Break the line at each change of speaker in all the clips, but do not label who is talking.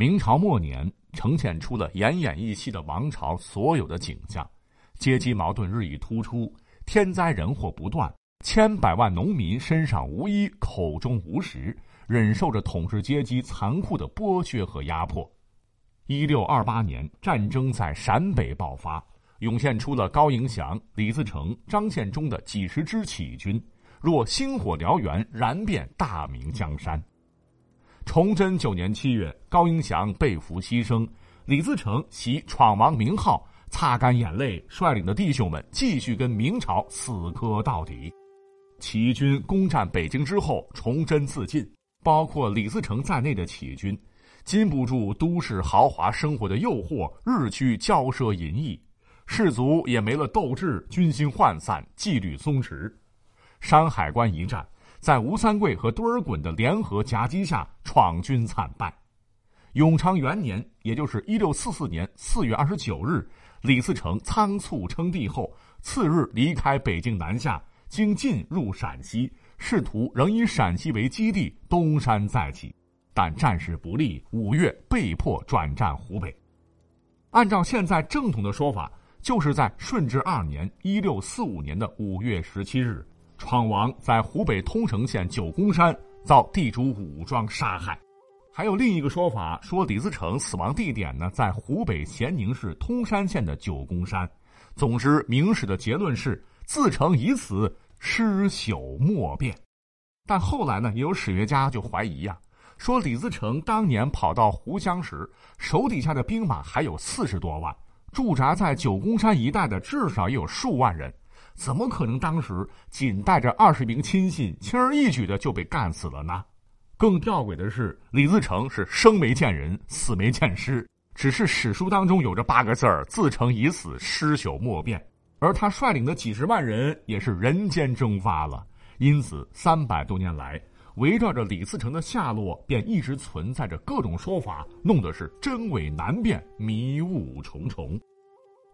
明朝末年呈现出了奄奄一息的王朝所有的景象，阶级矛盾日益突出，天灾人祸不断，千百万农民身上无衣，口中无食，忍受着统治阶级残酷的剥削和压迫。一六二八年，战争在陕北爆发，涌现出了高迎祥、李自成、张献忠的几十支起义军，若星火燎原，燃遍大明江山。崇祯九年七月，高迎祥被俘牺牲，李自成袭闯王名号，擦干眼泪，率领的弟兄们继续跟明朝死磕到底。起义军攻占北京之后，崇祯自尽，包括李自成在内的起义军，禁不住都市豪华生活的诱惑，日趋骄奢淫逸，士卒也没了斗志，军心涣散，纪律松弛。山海关一战。在吴三桂和多尔衮的联合夹击下，闯军惨败。永昌元年，也就是一六四四年四月二十九日，李自成仓促称帝后，次日离开北京南下，经晋入陕西，试图仍以陕西为基地东山再起，但战事不利，五月被迫转战湖北。按照现在正统的说法，就是在顺治二年（一六四五年的五月十七日）。闯王在湖北通城县九宫山遭地主武装杀害，还有另一个说法说李自成死亡地点呢在湖北咸宁市通山县的九宫山。总之，明史的结论是自成以死，尸朽莫辨。但后来呢，也有史学家就怀疑呀，说李自成当年跑到湖湘时，手底下的兵马还有四十多万，驻扎在九宫山一带的至少也有数万人。怎么可能当时仅带着二十名亲信，轻而易举的就被干死了呢？更吊诡的是，李自成是生没见人，死没见尸，只是史书当中有着八个字儿：“自成已死，尸朽莫辨。”而他率领的几十万人也是人间蒸发了。因此，三百多年来，围绕着李自成的下落，便一直存在着各种说法，弄得是真伪难辨，迷雾重重。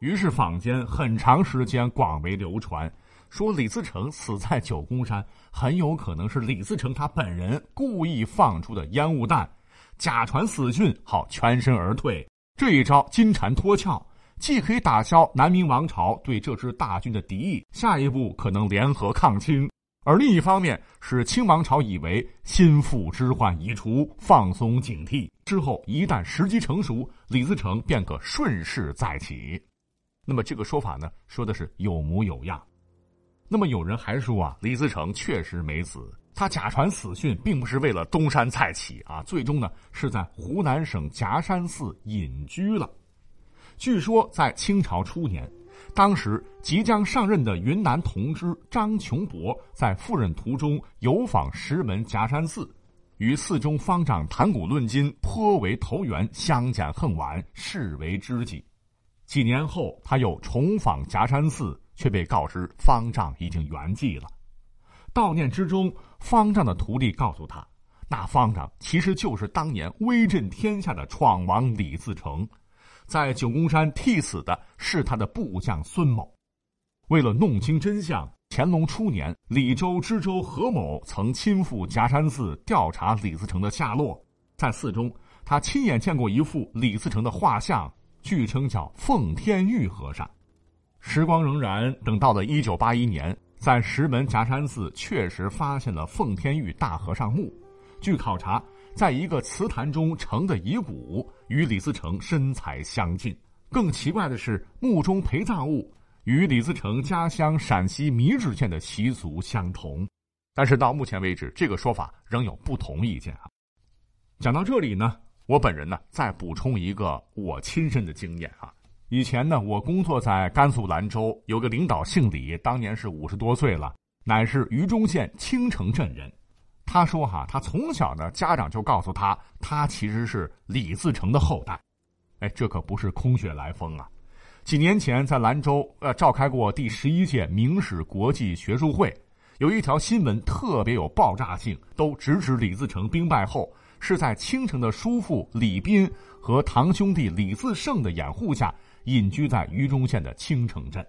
于是坊间很长时间广为流传，说李自成死在九宫山，很有可能是李自成他本人故意放出的烟雾弹，假传死讯，好全身而退。这一招金蝉脱壳，既可以打消南明王朝对这支大军的敌意，下一步可能联合抗清；而另一方面，使清王朝以为心腹之患已除，放松警惕，之后一旦时机成熟，李自成便可顺势再起。那么这个说法呢，说的是有模有样。那么有人还说啊，李自成确实没死，他假传死讯，并不是为了东山再起啊，最终呢是在湖南省夹山寺隐居了。据说在清朝初年，当时即将上任的云南同知张琼博在赴任途中游访石门夹山寺，与寺中方丈谈古论今，颇为投缘，相见恨晚，视为知己。几年后，他又重访夹山寺，却被告知方丈已经圆寂了。悼念之中，方丈的徒弟告诉他，那方丈其实就是当年威震天下的闯王李自成，在九宫山替死的是他的部将孙某。为了弄清真相，乾隆初年，李州知州何某曾亲赴夹山寺调查李自成的下落，在寺中，他亲眼见过一幅李自成的画像。据称叫奉天玉和尚。时光荏苒，等到了一九八一年，在石门夹山寺确实发现了奉天玉大和尚墓。据考察，在一个祠坛中呈的遗骨与李自成身材相近。更奇怪的是，墓中陪葬物与李自成家乡陕西米脂县的习俗相同。但是到目前为止，这个说法仍有不同意见啊。讲到这里呢。我本人呢，再补充一个我亲身的经验啊。以前呢，我工作在甘肃兰州，有个领导姓李，当年是五十多岁了，乃是榆中县青城镇人。他说哈，他从小呢，家长就告诉他，他其实是李自成的后代。哎，这可不是空穴来风啊。几年前在兰州呃召开过第十一届明史国际学术会，有一条新闻特别有爆炸性，都直指李自成兵败后。是在青城的叔父李斌和堂兄弟李自胜的掩护下，隐居在榆中县的青城镇，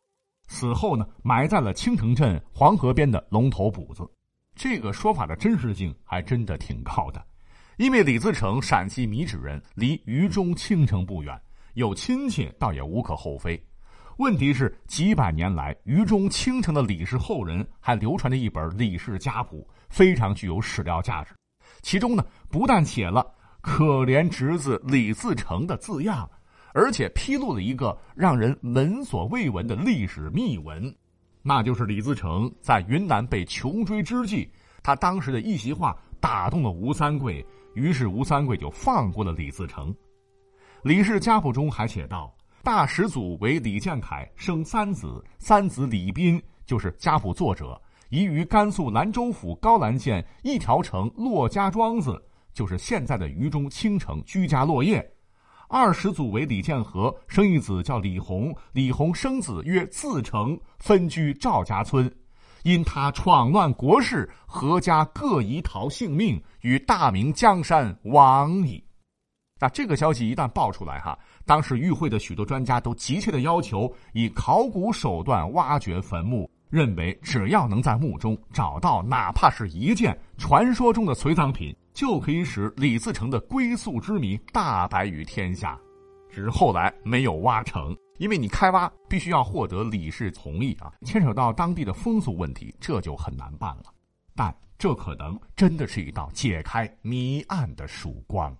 死后呢，埋在了青城镇黄河边的龙头堡子。这个说法的真实性还真的挺高的，因为李自成陕西米脂人，离渝中青城不远，有亲戚倒也无可厚非。问题是几百年来，渝中青城的李氏后人还流传着一本李氏家谱，非常具有史料价值。其中呢，不但写了可怜侄子李自成的字样，而且披露了一个让人闻所未闻的历史秘闻，那就是李自成在云南被穷追之际，他当时的一席话打动了吴三桂。于是吴三桂就放过了李自成。李氏家谱中还写道：大始祖为李建凯，生三子，三子李斌就是家谱作者，移于甘肃兰州府高兰县一条城骆家庄子，就是现在的渝中青城居家落叶。二始祖为李建和，生一子叫李弘，李弘生子曰自成，分居赵家村。因他闯乱国事，阖家各移逃性命，与大明江山亡矣。那这个消息一旦爆出来，哈，当时与会的许多专家都急切的要求以考古手段挖掘坟墓，认为只要能在墓中找到哪怕是一件传说中的随葬品，就可以使李自成的归宿之谜大白于天下。只是后来没有挖成。因为你开挖必须要获得李氏同意啊，牵扯到当地的风俗问题，这就很难办了。但这可能真的是一道解开谜案的曙光。